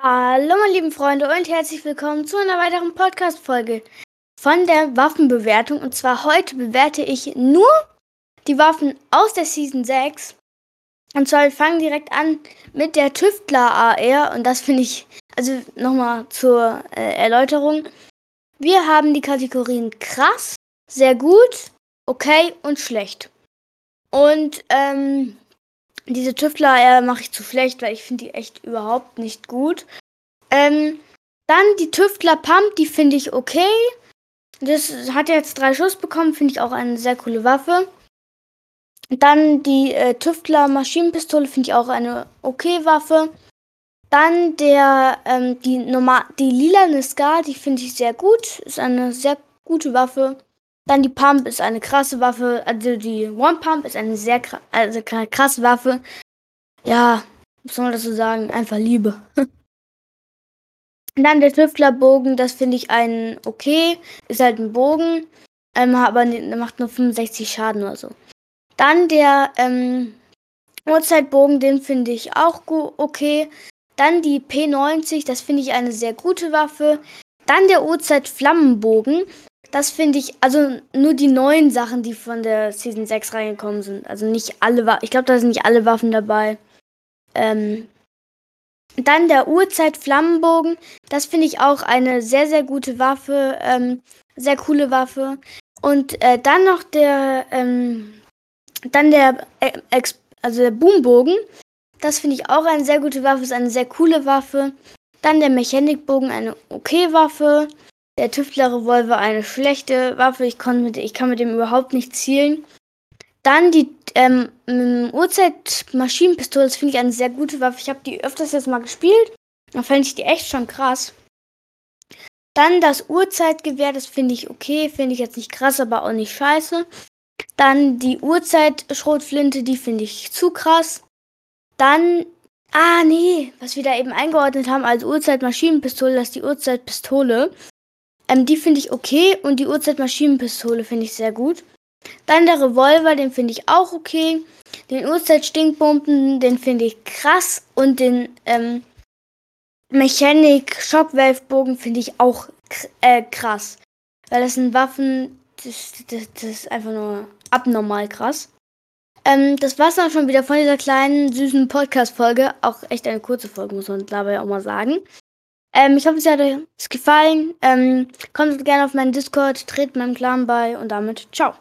Hallo meine lieben Freunde und herzlich willkommen zu einer weiteren Podcast-Folge von der Waffenbewertung. Und zwar heute bewerte ich nur die Waffen aus der Season 6. Und zwar wir fangen direkt an mit der Tüftler AR und das finde ich, also nochmal zur äh, Erläuterung. Wir haben die Kategorien krass, sehr gut, okay und schlecht. Und ähm, diese Tüftler äh, mache ich zu schlecht, weil ich finde die echt überhaupt nicht gut. Ähm, dann die Tüftler Pump, die finde ich okay. Das hat jetzt drei Schuss bekommen, finde ich auch eine sehr coole Waffe. Dann die äh, Tüftler Maschinenpistole finde ich auch eine okay Waffe. Dann der, ähm, die, normal, die lilane Scar, die finde ich sehr gut. Ist eine sehr gute Waffe. Dann die Pump ist eine krasse Waffe. Also die One Pump ist eine sehr also krasse Waffe. Ja, was soll man dazu sagen? Einfach Liebe. Dann der Tüftlerbogen, das finde ich ein okay. Ist halt ein Bogen, ähm, aber macht nur 65 Schaden oder so. Dann der ähm, Uhrzeitbogen, den finde ich auch okay. Dann die P90, das finde ich eine sehr gute Waffe. Dann der Uhrzeit-Flammenbogen. Das finde ich, also nur die neuen Sachen, die von der Season 6 reingekommen sind. Also nicht alle Waffen. Ich glaube, da sind nicht alle Waffen dabei. Ähm, dann der Uhrzeit-Flammenbogen. Das finde ich auch eine sehr, sehr gute Waffe. Ähm, sehr coole Waffe. Und äh, dann noch der, ähm, dann der, äh, also der Boombogen. Das finde ich auch eine sehr gute Waffe, ist eine sehr coole Waffe. Dann der Mechanikbogen, eine okay Waffe. Der Tüftler-Revolver, eine schlechte Waffe. Ich, mit, ich kann mit dem überhaupt nicht zielen. Dann die ähm, Uhrzeit-Maschinenpistole, das finde ich eine sehr gute Waffe. Ich habe die öfters jetzt mal gespielt. Da fand ich die echt schon krass. Dann das Uhrzeitgewehr, das finde ich okay. Finde ich jetzt nicht krass, aber auch nicht scheiße. Dann die Uhrzeit-Schrotflinte, die finde ich zu krass. Dann, ah nee, was wir da eben eingeordnet haben als Uhrzeit-Maschinenpistole, das ist die Uhrzeitpistole. Ähm, die finde ich okay und die Uhrzeit-Maschinenpistole finde ich sehr gut. Dann der Revolver, den finde ich auch okay. Den Uhrzeit-Stinkbomben, den finde ich krass. Und den ähm, Mechanik Shockwave-Bogen finde ich auch äh, krass. Weil das sind Waffen, das, das, das ist einfach nur abnormal krass. Ähm, das war's dann schon wieder von dieser kleinen, süßen Podcast-Folge. Auch echt eine kurze Folge, muss man dabei auch mal sagen. Ähm, ich hoffe, es hat euch gefallen. Ähm, kommt gerne auf meinen Discord, tretet meinem Clan bei und damit ciao.